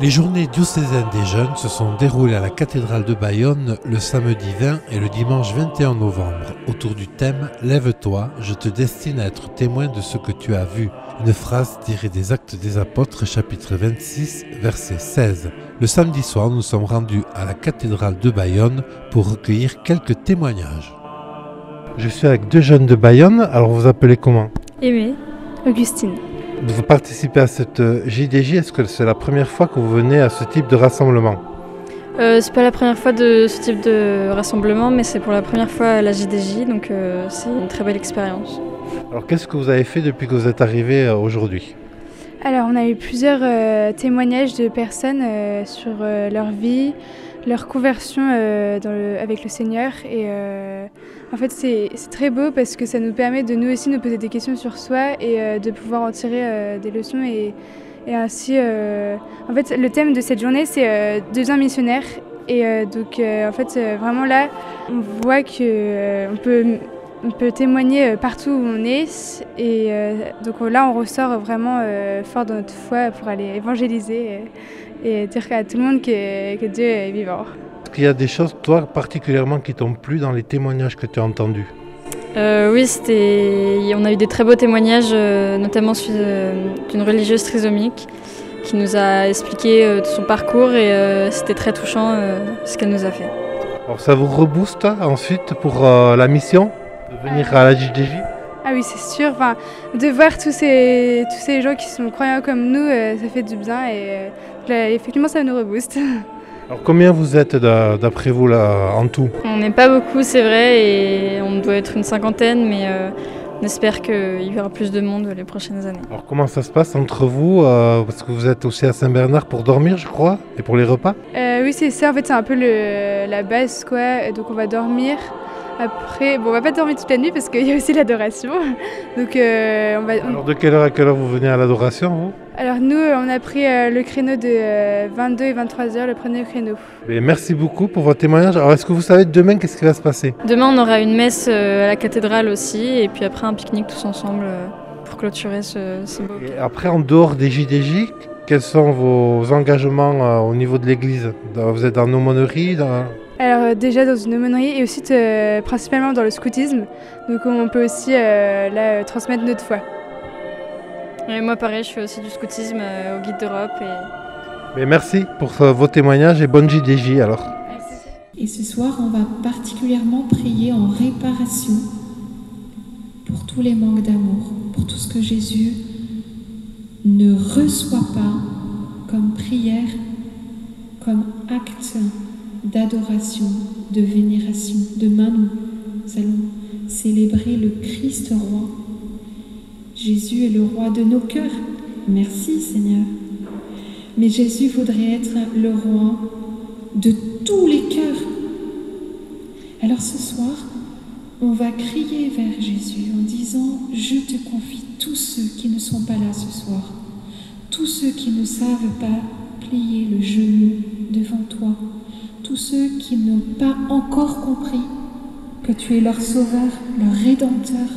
Les journées diocésaines des jeunes se sont déroulées à la cathédrale de Bayonne le samedi 20 et le dimanche 21 novembre autour du thème Lève-toi, je te destine à être témoin de ce que tu as vu. Une phrase tirée des Actes des Apôtres chapitre 26 verset 16. Le samedi soir, nous sommes rendus à la cathédrale de Bayonne pour recueillir quelques témoignages. Je suis avec deux jeunes de Bayonne, alors vous appelez comment? Aimé, Augustine. Vous participez à cette JDJ, est-ce que c'est la première fois que vous venez à ce type de rassemblement euh, C'est pas la première fois de ce type de rassemblement, mais c'est pour la première fois à la JDJ, donc euh, c'est une très belle expérience. Alors qu'est-ce que vous avez fait depuis que vous êtes arrivé euh, aujourd'hui? Alors on a eu plusieurs euh, témoignages de personnes euh, sur euh, leur vie, leur conversion euh, avec le Seigneur. Et euh, en fait, c'est très beau parce que ça nous permet de nous aussi nous poser des questions sur soi et euh, de pouvoir en tirer des leçons. Et, et ainsi, en fait, le thème de cette journée, c'est devient missionnaire. Et donc, en fait, vraiment là, on voit que euh, on peut on peut témoigner partout où on est. Et donc là, on ressort vraiment fort dans notre foi pour aller évangéliser et, dire à tout le monde que, que Dieu est vivant. Est-ce qu'il y a des choses, toi, particulièrement qui t'ont plu dans les témoignages que tu as entendus? Euh, oui, c'était. On a eu des très beaux témoignages, euh, notamment celui d'une religieuse trisomique qui nous a expliqué euh, son parcours et c'était très touchant ce qu'elle nous a fait. Alors ça vous rebooste ensuite pour la mission de venir à la JDJ Ah oui, c'est sûr. Enfin, de voir tous ces, tous ces gens qui sont croyants comme nous, euh, ça fait du bien et euh, là, effectivement, ça nous rebooste. Alors combien vous êtes d'a- d'après vous là en tout? On n'est pas beaucoup, c'est vrai, et on doit être une cinquantaine, mais euh, on espère qu'il y aura plus de monde les prochaines années. Alors comment ça se passe entre vous euh, Parce que vous êtes aussi à Saint-Bernard pour dormir, je crois, et pour les repas? Euh, oui, c'est ça. En fait, c'est un peu le, la base, quoi. Et Donc, on va dormir. Après, bon, on va pas dormir toute la nuit parce qu'il y a aussi l'adoration. Donc, euh, on va. on- Alors de quelle heure à quelle heure vous venez à l'adoration vous? Alors, nous, euh, on a pris euh, le créneau de euh, 22 et 23 heures, le premier créneau. Merci beaucoup pour votre témoignage. Alors est-ce que vous savez demain qu'est-ce qui va se passer? Demain, on aura une messe euh, à la cathédrale aussi, et puis après un pique-nique tous ensemble euh, pour clôturer ce, ce beau. Et après, en dehors des JDJ, quels sont vos engagements euh, au niveau de l'église? Vous êtes dans l'aumônerie dans... Alors, euh, déjà dans une aumônerie et aussi euh, principalement dans le scoutisme. Donc, on peut aussi euh, là, euh, transmettre notre foi. Et moi, pareil, je fais aussi du scoutisme euh, au Guide d'Europe. Et... Mais Merci pour euh, vos témoignages et bonne JDJ alors. Et ce soir, on va particulièrement prier en réparation pour tous les manques d'amour, pour tout ce que Jésus ne reçoit pas comme prière, comme acte d'adoration, de vénération. Demain, nous allons célébrer le Christ roi. Jésus est le roi de nos cœurs. Merci Seigneur. Mais Jésus voudrait être le roi de tous les cœurs. Alors ce soir, on va crier vers Jésus en disant, je te confie tous ceux qui ne sont pas là ce soir, tous ceux qui ne savent pas plier le genou devant toi, tous ceux qui n'ont pas encore compris que tu es leur sauveur, leur rédempteur,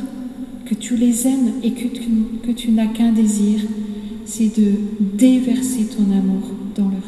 tu les aimes et que tu, que tu n'as qu'un désir, c'est de déverser ton amour dans leur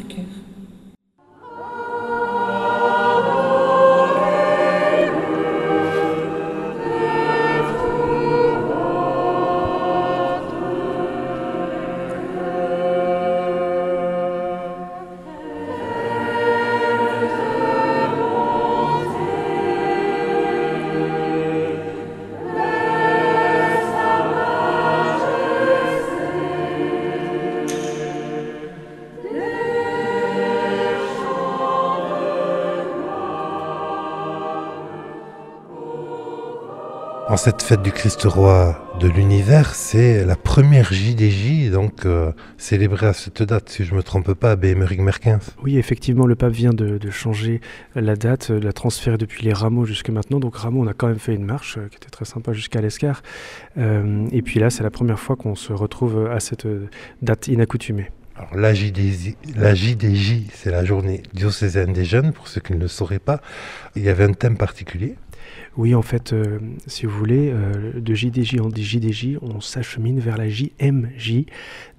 En cette fête du Christ roi de l'univers, c'est la première JDJ, donc euh, célébrée à cette date, si je ne me trompe pas, à Bémeric Merquins. Oui, effectivement, le pape vient de, de changer la date, euh, la transférer depuis les rameaux jusque maintenant. Donc Rameau, on a quand même fait une marche euh, qui était très sympa jusqu'à l'Escar. Euh, et puis là, c'est la première fois qu'on se retrouve à cette date inaccoutumée. Alors, la JDJ, la JDJ, c'est la journée diocésaine des jeunes, pour ceux qui ne le sauraient pas. Il y avait un thème particulier. Oui, en fait, euh, si vous voulez, euh, de JDJ en JDJ, on s'achemine vers la JMJ.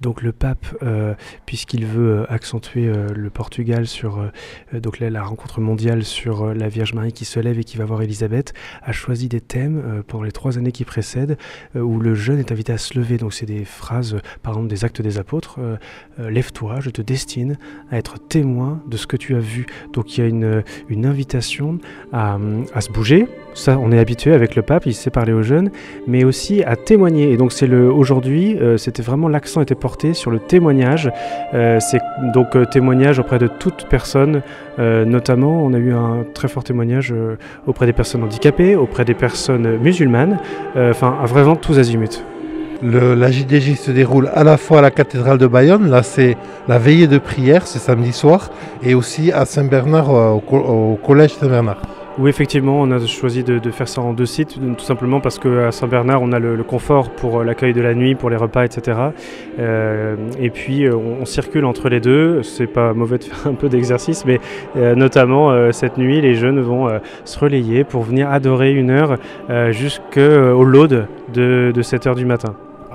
Donc le pape, euh, puisqu'il veut accentuer le Portugal sur donc la, rencontre mondiale sur la Vierge Marie qui se lève et qui va voir Élisabeth, a choisi des thèmes pendant les trois années qui précèdent où le jeune est invité à se lever. Donc c'est des phrases, par exemple des actes des apôtres. Lève-toi, je te destine à être témoin de ce que tu as vu. Donc il y a une, invitation à se bouger on est habitué avec le pape, il sait parler aux jeunes, mais aussi à témoigner. Et donc c'est le aujourd'hui, euh, c'était vraiment l'accent était porté sur le témoignage. Euh, c'est donc euh, témoignage auprès de toute personne, notamment on a eu un très fort témoignage auprès des personnes handicapées, auprès des personnes musulmanes, enfin vraiment tous azimuts. la JDJ se déroule à la fois à la cathédrale de Bayonne, là c'est la veillée de prière, c'est samedi soir, et aussi à Saint-Bernard, au collège Saint-Bernard. Oui, effectivement, on a choisi de, faire ça en deux sites, tout simplement parce qu'à Saint-Bernard, on a le, confort pour euh, l'accueil de la nuit, pour les repas, etc. Euh, et puis, euh, on, circule entre les deux. C'est pas mauvais de faire un peu d'exercice, mais notamment cette nuit, les jeunes vont se relayer pour venir adorer une heure jusqu'au laude de, de 7 heures du matin.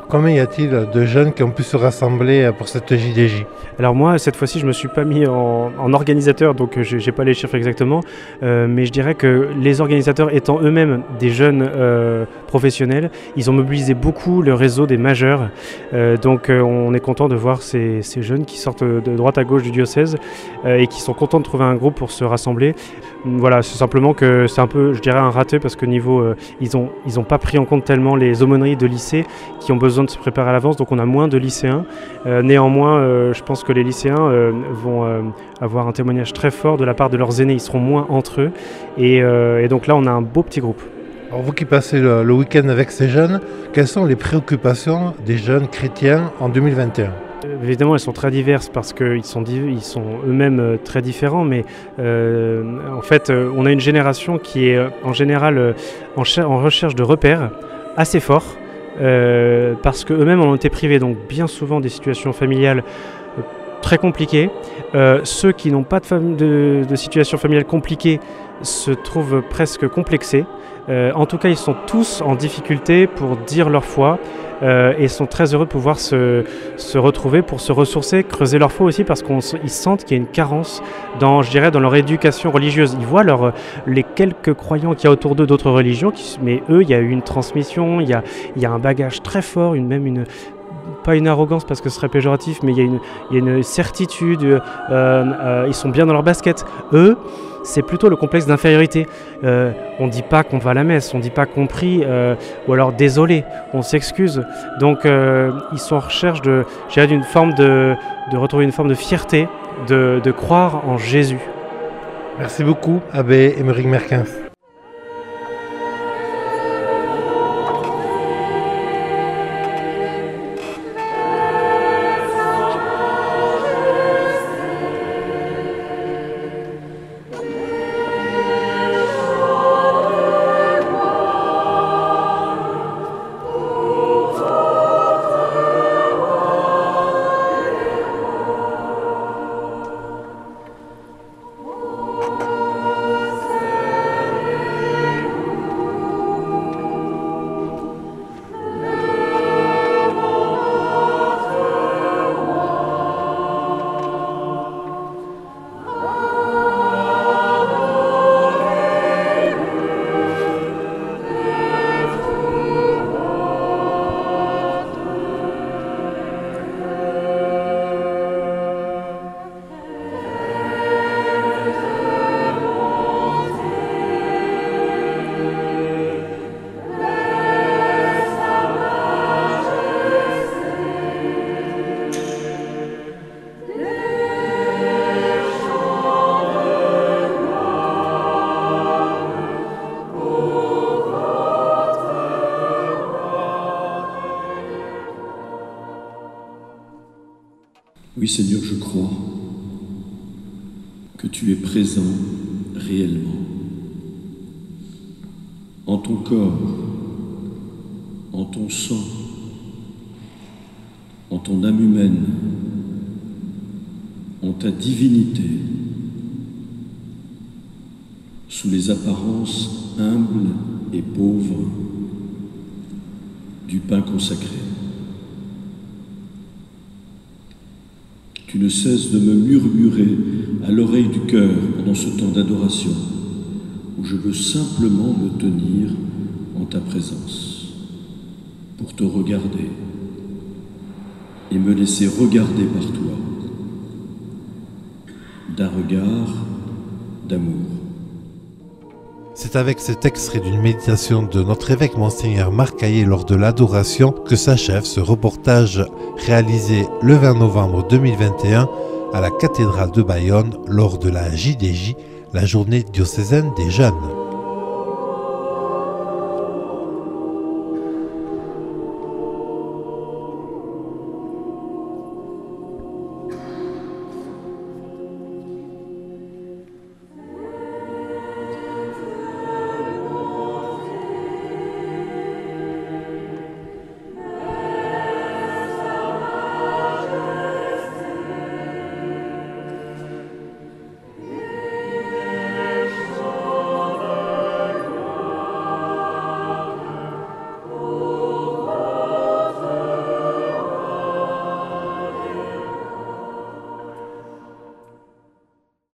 Combien y a-t-il de jeunes qui ont pu se rassembler pour cette JDJ Alors moi, cette fois-ci, je me suis pas mis en, organisateur, donc euh, je n'ai pas les chiffres exactement, euh, mais je dirais que les organisateurs étant eux-mêmes des jeunes euh, professionnels, ils ont mobilisé beaucoup le réseau des majeurs. donc on est content de voir ces, jeunes qui sortent de droite à gauche du diocèse et qui sont contents de trouver un groupe pour se rassembler. Voilà, c'est simplement que c'est un peu, je dirais, un raté parce que niveau, ils n'ont ils ont pas pris en compte tellement les aumôneries de lycée qui ont besoin de se préparer à l'avance, donc on a moins de lycéens. Euh, néanmoins, euh, je pense que les lycéens euh, vont avoir un témoignage très fort de la part de leurs aînés, ils seront moins entre eux. Et, donc là, on a un beau petit groupe. Alors vous qui passez le, week-end avec ces jeunes, quelles sont les préoccupations des jeunes chrétiens en 2021 Évidemment, elles sont très diverses parce qu'ils sont, eux-mêmes très différents, mais en fait, on a une génération qui est en général en, recherche de repères assez forts, euh, parce qu'eux-mêmes ont été privés, donc bien souvent des situations familiales euh, très compliquées. Euh, ceux qui n'ont pas de, de, situation familiale compliquée se trouvent presque complexés. En tout cas, ils sont tous en difficulté pour dire leur foi et sont très heureux de pouvoir se, se, retrouver pour se ressourcer, creuser leur foi aussi parce qu'ils sentent qu'il y a une carence dans, je dirais, dans leur éducation religieuse. Ils voient leur, les quelques croyants qu'il y a autour d'eux d'autres religions, mais eux, il y a eu une transmission, il y a, il y a un bagage très fort, une, même une, pas une arrogance parce que ce serait péjoratif, mais il y a une, il y a une certitude, euh, euh, ils sont bien dans leur basket. Eux, c'est plutôt le complexe d'infériorité. Euh, on ne dit pas qu'on va à la messe, on ne dit pas compris, ou alors désolé, on s'excuse. Donc ils sont en recherche de, retrouver une forme de fierté, de, croire en Jésus. Merci beaucoup, Abbé Émeric Merquins. Oui Seigneur, je crois que tu es présent réellement en ton corps, en ton sang, en ton âme humaine, en ta divinité. sous les apparences humbles et pauvres du pain consacré. Ne cesses de me murmurer à l'oreille du cœur pendant ce temps d'adoration où je veux simplement me tenir en ta présence pour te regarder et me laisser regarder par toi d'un regard d'amour. C'est avec cet extrait d'une méditation de notre évêque Monseigneur Marc lors de l'adoration que s'achève ce reportage réalisé le 20 novembre 2021 à la cathédrale de Bayonne lors de la JDJ, la journée diocésaine des jeunes.